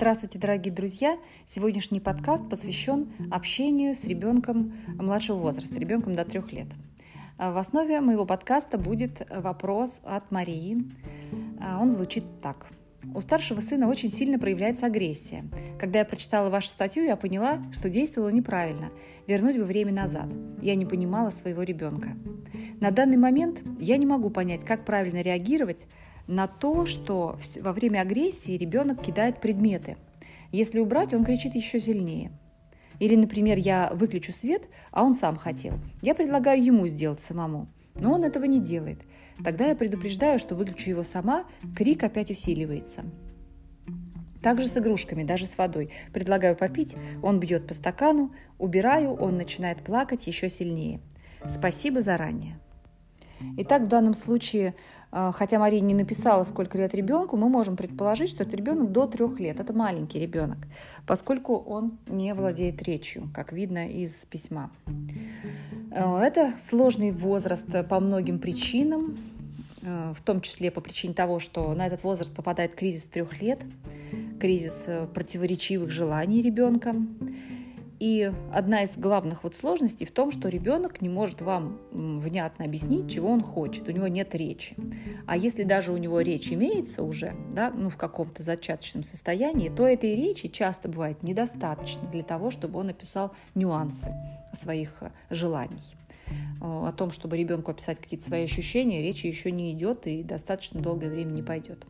Здравствуйте, дорогие друзья! Сегодняшний подкаст посвящен общению с ребенком младшего возраста, ребенком до трех лет. В основе моего подкаста будет вопрос от Марии. Он звучит так. У старшего сына очень сильно проявляется агрессия. Когда я прочитала вашу статью, я поняла, что действовала неправильно. Вернуть бы время назад. Я не понимала своего ребенка. На данный момент я не могу понять, как правильно реагировать на то, что во время агрессии ребенок кидает предметы. Если убрать, он кричит еще сильнее. Или, например, я выключу свет, а он сам хотел. Я предлагаю ему сделать самому, но он этого не делает. Тогда я предупреждаю, что выключу его сама, крик опять усиливается. Также с игрушками, даже с водой. Предлагаю попить, он бьет по стакану, убираю, он начинает плакать еще сильнее. Спасибо заранее. Итак, в данном случае, хотя Мария не написала, сколько лет ребенку, мы можем предположить, что это ребенок до трех лет. Это маленький ребенок, поскольку он не владеет речью, как видно из письма. Э, это сложный возраст по многим причинам, э, в том числе по причине того, что на этот возраст попадает кризис трех лет, кризис противоречивых желаний ребенка. И одна из главных вот сложностей в том, что ребенок не может вам внятно объяснить, чего он хочет. У него нет речи. А если даже у него речь имеется уже, да, ну, в каком-то зачаточном состоянии, то этой речи часто бывает недостаточно для того, чтобы он описал нюансы своих э, желаний. О том, чтобы ребенку описать какие-то свои ощущения, речи еще не идет и достаточно долгое время не пойдет.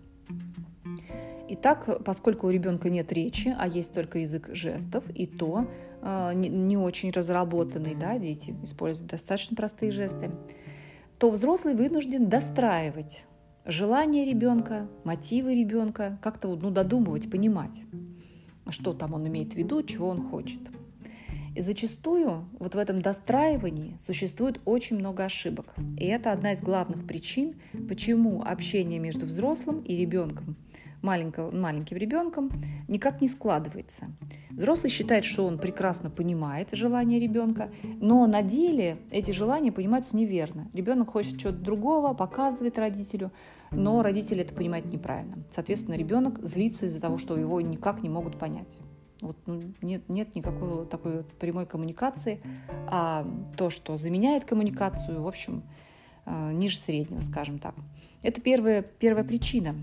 Итак, поскольку у ребенка нет речи, а есть только язык жестов, и то э, не, не очень разработанный, да, дети используют достаточно простые жесты, то взрослый вынужден достраивать желания ребенка, мотивы ребенка, как-то ну, додумывать, понимать, что там он имеет в виду, чего он хочет. И зачастую вот в этом достраивании существует очень много ошибок. И это одна из главных причин, почему общение между взрослым и ребенком маленького, маленьким ребенком никак не складывается. Взрослый считает, что он прекрасно понимает желания ребенка, но на деле эти желания понимаются неверно. Ребенок хочет чего-то другого, показывает родителю, но родители это понимают неправильно. Соответственно, ребенок злится из-за того, что его никак не могут понять. Вот, ну, нет, нет никакой такой вот прямой коммуникации, а то, что заменяет коммуникацию, в общем, э, ниже среднего, скажем так. Это первая, первая причина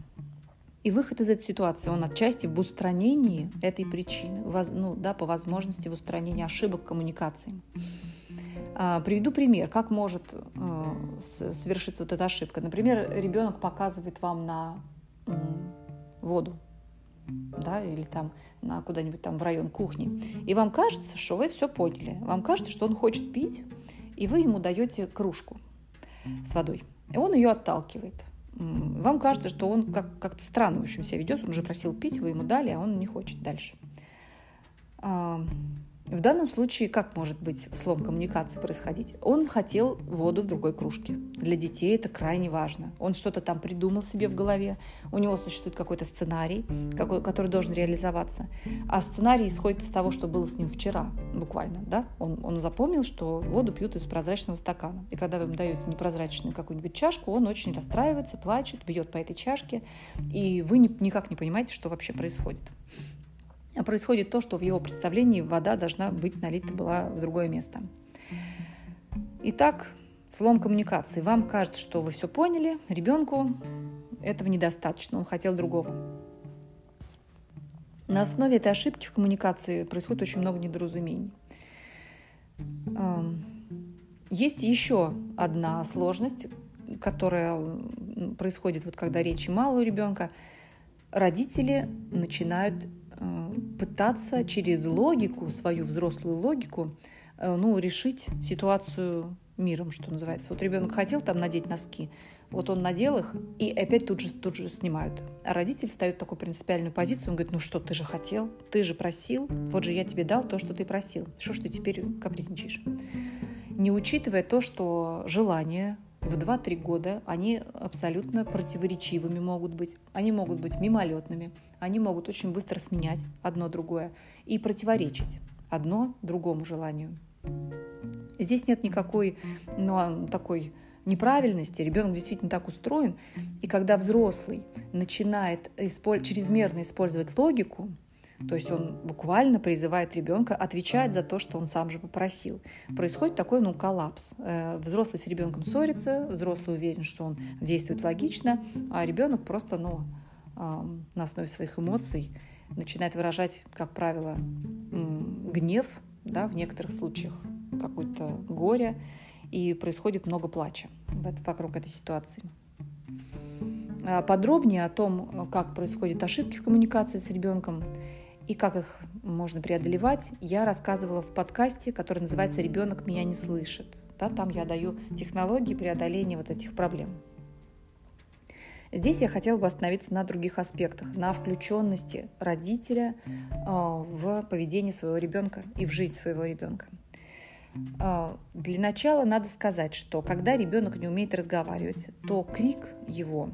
и выход из этой ситуации, он отчасти в устранении этой причины, ну, да, по возможности в устранении ошибок коммуникации. А, приведу пример, как может а, совершиться вот эта ошибка. Например, ребенок показывает вам на воду, да, или там на куда-нибудь там в район кухни, и вам кажется, что вы все поняли. Вам кажется, что он хочет пить, и вы ему даете кружку с водой, и он ее отталкивает вам кажется, что он как- как-то странно в общем, себя ведет, он уже просил пить, вы ему дали, а он не хочет дальше. В данном случае как может быть слом коммуникации происходить? Он хотел воду в другой кружке. Для детей это крайне важно. Он что-то там придумал себе в голове, у него существует какой-то сценарий, какой, который должен реализоваться. А сценарий исходит из того, что было с ним вчера, буквально. Да? Он, он запомнил, что воду пьют из прозрачного стакана. И когда вы ему даете непрозрачную какую-нибудь чашку, он очень расстраивается, плачет, бьет по этой чашке, и вы не, никак не понимаете, что вообще происходит. А происходит то, что в его представлении вода должна быть налита была в другое место. Итак, слом коммуникации. Вам кажется, что вы все поняли, ребенку этого недостаточно, он хотел другого. На основе этой ошибки в коммуникации происходит очень много недоразумений. Есть еще одна сложность, которая происходит, вот когда речи мало у ребенка. Родители начинают Э, пытаться через логику, свою взрослую логику, э, ну, решить ситуацию миром, что называется. Вот ребенок хотел там надеть носки, вот он надел их, и опять тут же, тут же снимают. А родитель ставит такую принципиальную позицию, он говорит, ну что, ты же хотел, ты же просил, вот же я тебе дал то, что ты просил. Что ж ты теперь капризничаешь? Не учитывая то, что желание в 2-3 года они абсолютно противоречивыми могут быть. Они могут быть мимолетными, они могут очень быстро сменять одно другое и противоречить одно другому желанию. Здесь нет никакой ну, такой неправильности, ребенок действительно так устроен. И когда взрослый начинает исполь... чрезмерно использовать логику, То есть он буквально призывает ребенка отвечать за то, что он сам же попросил. Происходит такой ну, коллапс. Э, взрослый с ребенком ссорится, взрослый уверен, что он действует логично, а ребенок просто ну, на основе своих эмоций начинает выражать, как правило, гнев, да, в некоторых случаях какое-то горе, и происходит много плача вокруг этой ситуации. А подробнее о том, как происходят ошибки в коммуникации с ребенком и как их можно преодолевать, я рассказывала в подкасте, который называется «Ребенок меня не слышит». Да, там я даю технологии преодоления вот этих проблем. Здесь я хотела бы остановиться на других аспектах, на включенности родителя а, в поведение своего ребенка и в жизнь своего ребенка. А, для начала надо сказать, что когда ребенок не умеет разговаривать, то крик его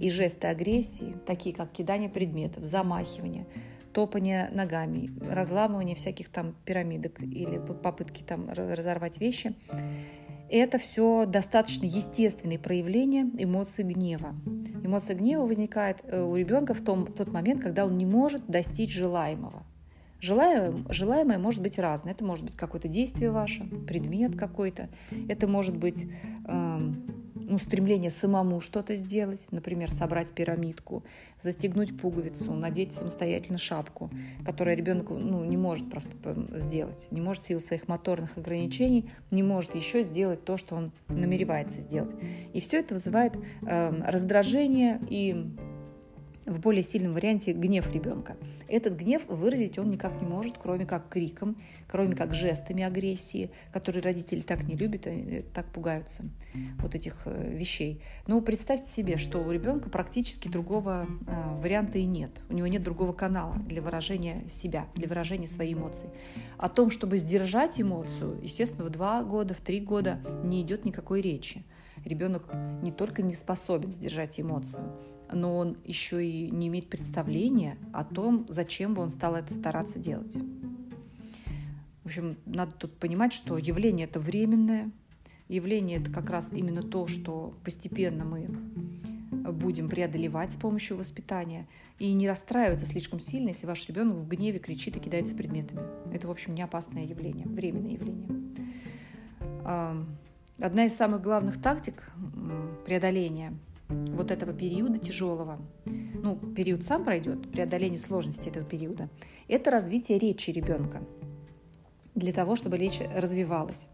и жесты агрессии, такие как кидание предметов, замахивание, топание ногами, разламывание всяких там пирамидок или попытки там разорвать вещи, это все достаточно естественные проявления эмоций гнева. Эмоция гнева возникает э, у ребенка в, том, в тот момент, когда он не может достичь желаемого. Желаемое, желаемое может быть разное. Это может быть какое-то действие ваше, предмет какой-то. Это может быть э, ну, стремление самому что-то сделать, например, собрать пирамидку, застегнуть пуговицу, надеть самостоятельно шапку, которую ребенок ну, не может просто сделать, не может в силу своих моторных ограничений, не может еще сделать то, что он намеревается сделать. И все это вызывает э, раздражение и в более сильном варианте гнев ребенка. Этот гнев выразить он никак не может, кроме как криком, кроме как жестами агрессии, которые родители так не любят, и так пугаются вот этих э, вещей. Но представьте себе, что у ребенка практически другого э, варианта и нет. У него нет другого канала для выражения себя, для выражения своей эмоций. О том, чтобы сдержать эмоцию, естественно, в два года, в три года не идет никакой речи. Ребенок не только не способен сдержать эмоцию, но он еще и не имеет представления о том, зачем бы он стал это стараться делать. В общем, надо тут понимать, что явление это временное, явление это как раз именно то, что постепенно мы будем преодолевать с помощью воспитания. И не расстраиваться слишком сильно, если ваш ребенок в гневе кричит и кидается предметами. Это, в общем, не опасное явление, временное явление. Одна из самых главных тактик преодоления вот этого периода тяжелого, ну, период сам пройдет, преодоление сложности этого периода, это развитие речи ребенка для того, чтобы речь развивалась.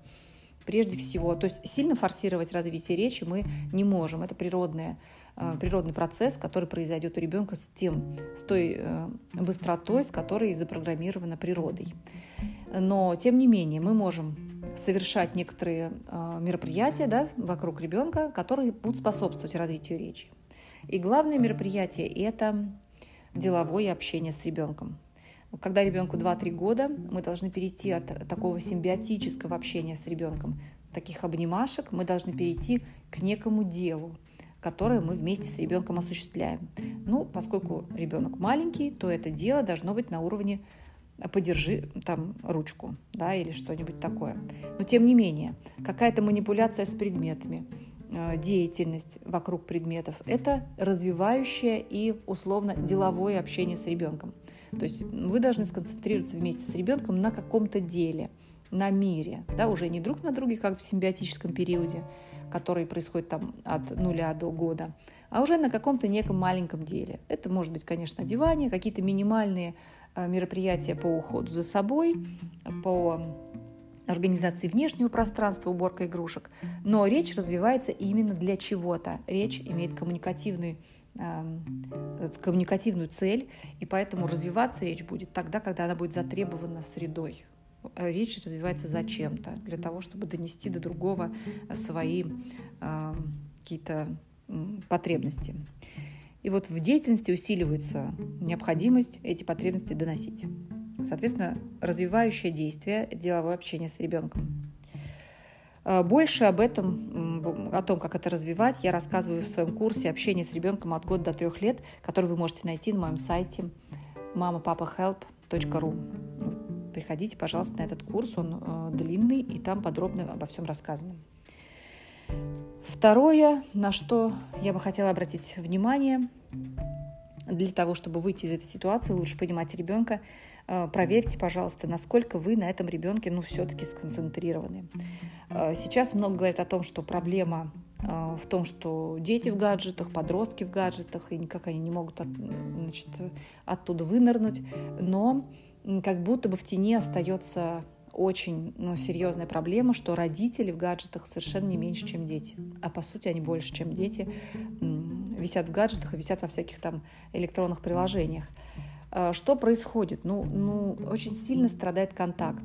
Прежде всего, то есть сильно форсировать развитие речи мы не можем. Это природное, э, природный процесс, который произойдет у ребенка с, тем, с той э, быстротой, с которой запрограммирована природой. Но, тем не менее, мы можем совершать некоторые э, мероприятия да, вокруг ребенка, которые будут способствовать развитию речи. И главное мероприятие – это деловое общение с ребенком. Когда ребенку 2-3 года, мы должны перейти от такого симбиотического общения с ребенком, таких обнимашек, мы должны перейти к некому делу, которое мы вместе с ребенком осуществляем. Ну, поскольку ребенок маленький, то это дело должно быть на уровне подержи там ручку, да, или что-нибудь такое. Но тем не менее, какая-то манипуляция с предметами, э, деятельность вокруг предметов – это развивающее и условно деловое общение с ребенком. То есть вы должны сконцентрироваться вместе с ребенком на каком-то деле, на мире, да, уже не друг на друге, как в симбиотическом периоде, который происходит там от нуля до года, а уже на каком-то неком маленьком деле. Это может быть, конечно, одевание, какие-то минимальные Э, мероприятия по уходу за собой, по организации внешнего пространства, уборка игрушек. Но речь развивается именно для чего-то. Речь имеет коммуникативный коммуникативную цель, и поэтому развиваться речь будет тогда, когда она будет затребована средой. Речь развивается зачем-то, для того, чтобы донести до другого свои э, какие-то потребности. И вот в деятельности усиливается необходимость эти потребности доносить. Соответственно, развивающее действие, деловое общение с ребенком. Больше об этом, о том, как это развивать, я рассказываю в своем курсе «Общение с ребенком от года до трех лет», который вы можете найти на моем сайте mamapapahelp.ru. Приходите, пожалуйста, на этот курс, он э, длинный, и там подробно обо всем рассказано. Второе, на что я бы хотела обратить внимание, для того, чтобы выйти из этой ситуации, лучше понимать ребенка, э, проверьте, пожалуйста, насколько вы на этом ребенке ну, все-таки сконцентрированы. Э, сейчас много говорят о том, что проблема э, в том, что дети в гаджетах, подростки в гаджетах, и никак они не могут от, значит, оттуда вынырнуть, но как будто бы в тени остается очень ну, серьезная проблема, что родители в гаджетах совершенно не меньше, чем дети. А по сути они больше, чем дети, висят в гаджетах и висят во всяких там электронных приложениях. А, что происходит? Ну, ну, очень сильно страдает контакт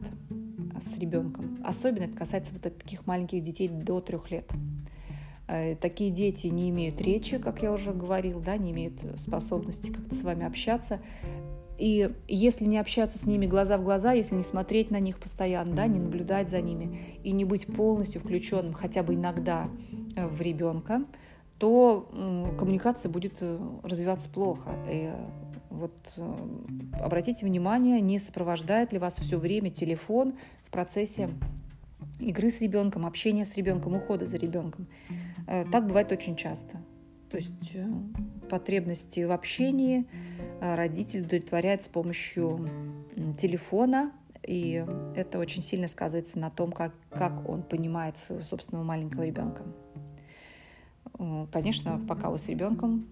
с ребенком. Особенно это касается вот таких маленьких детей до трех лет. Э, такие дети не имеют речи, как я уже говорил, да, не имеют способности как-то с вами общаться. И если не общаться с ними глаза в глаза, если не смотреть на них постоянно, да, не наблюдать за ними и не быть полностью включенным хотя бы иногда э, в ребенка, то коммуникация будет э, развиваться плохо. И вот э, обратите внимание, не сопровождает ли вас все время телефон в процессе игры с ребенком, общения с ребенком, ухода за ребенком. Так бывает очень часто. То есть потребности в общении Э, родитель удовлетворяет с помощью телефона, и это очень сильно сказывается на том, как, как он понимает своего собственного маленького ребенка. Э, конечно, пока вы с ребенком,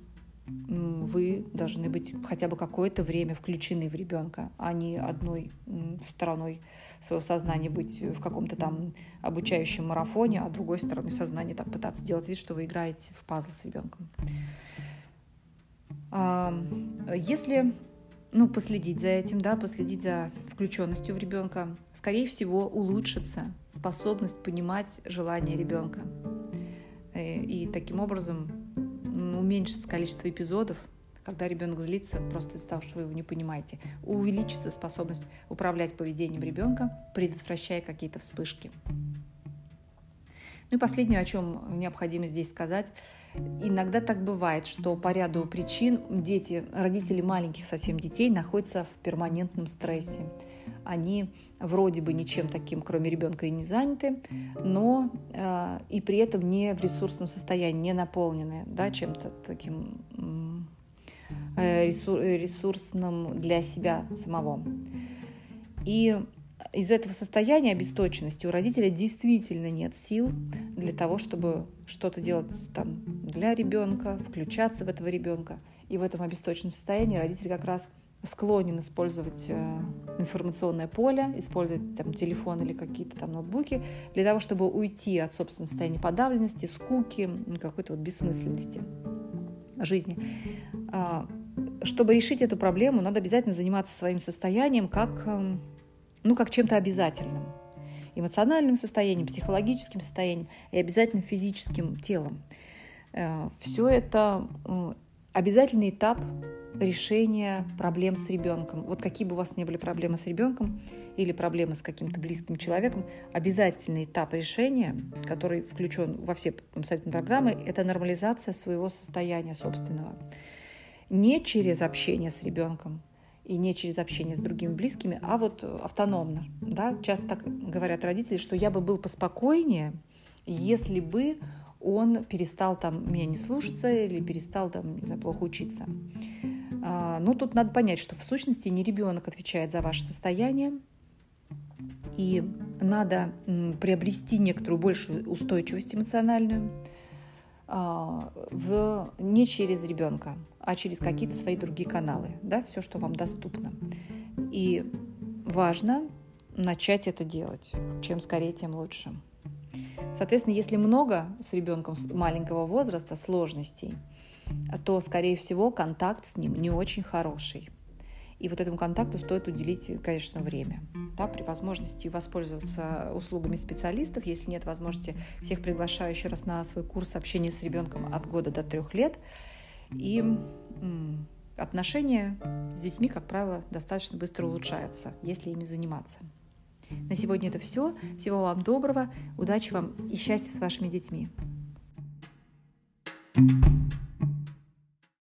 вы должны быть хотя бы какое-то время включены в ребенка, а не одной стороной своего сознания быть в каком-то там обучающем марафоне, а другой стороной сознания так пытаться делать вид, что вы играете в пазл с ребенком. Если ну, последить за этим, да, последить за включенностью в ребенка, скорее всего, улучшится способность понимать желания ребенка. Э, и таким образом уменьшится количество эпизодов, когда ребенок злится просто из-за того, что вы его не понимаете. Увеличится способность управлять поведением ребенка, предотвращая какие-то вспышки. Ну и последнее, о чем необходимо здесь сказать – Иногда так бывает, что по ряду причин дети, родители маленьких совсем детей находятся в перманентном стрессе. Они вроде бы ничем таким, кроме ребенка, и не заняты, но э, и при этом не в ресурсном состоянии, не наполнены да, чем-то таким э, ресурсным для себя самого. И из этого состояния обесточенности у родителя действительно нет сил для того, чтобы что-то делать там для ребенка, включаться в этого ребенка. И в этом обесточенном состоянии родитель как раз склонен использовать э, информационное поле, использовать там телефон или какие-то там ноутбуки для того, чтобы уйти от собственного состояния подавленности, скуки, какой-то вот бессмысленности жизни. А, чтобы решить эту проблему, надо обязательно заниматься своим состоянием как эм, ну, как чем-то обязательным. Эмоциональным состоянием, психологическим состоянием и обязательно физическим телом. Э, Все это э, обязательный этап решения проблем с ребенком. Вот какие бы у вас ни были проблемы с ребенком или проблемы с каким-то близким человеком, обязательный этап решения, который включен во все самостоятельные программы, это нормализация своего состояния собственного. Не через общение с ребенком, и не через общение с другими близкими, а вот автономно. Да? Часто так говорят родители, что я бы был поспокойнее, если бы он перестал там меня не слушаться или перестал там, не знаю, плохо учиться. А, ну, тут надо понять, что в сущности не ребенок отвечает за ваше состояние, и надо приобрести некоторую большую устойчивость эмоциональную а, в, не через ребенка, а через какие-то свои другие каналы, да, все, что вам доступно. И важно начать это делать. Чем скорее, тем лучше. Соответственно, если много с ребенком маленького возраста сложностей, то, скорее всего, контакт с ним не очень хороший. И вот этому контакту стоит уделить, конечно, время. Да, при возможности воспользоваться услугами специалистов. Если нет возможности, всех приглашаю еще раз на свой курс общения с ребенком от года до трех лет – и отношения с детьми, как правило, достаточно быстро улучшаются, если ими заниматься. На сегодня это все. Всего вам доброго, удачи вам и счастья с вашими детьми. thank you